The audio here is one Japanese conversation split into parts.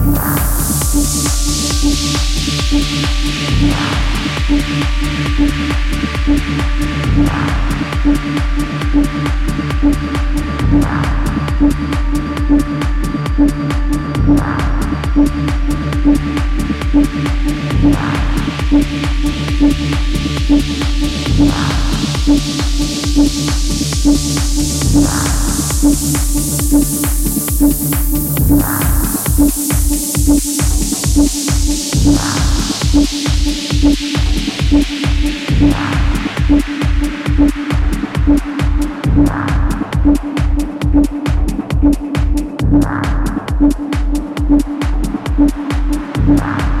Wow. Wow.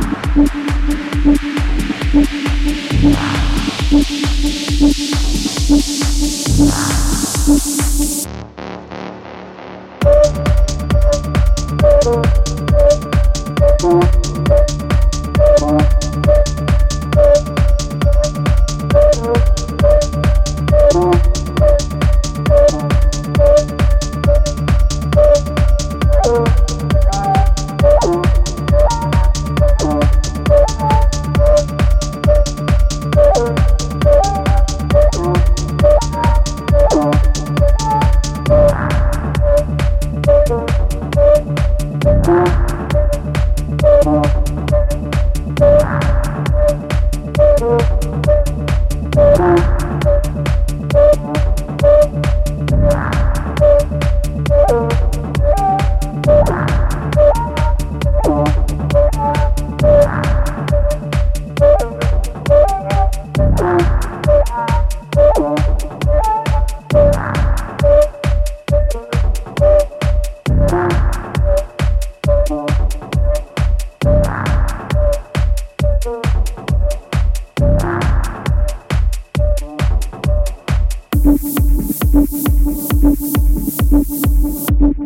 Thank you.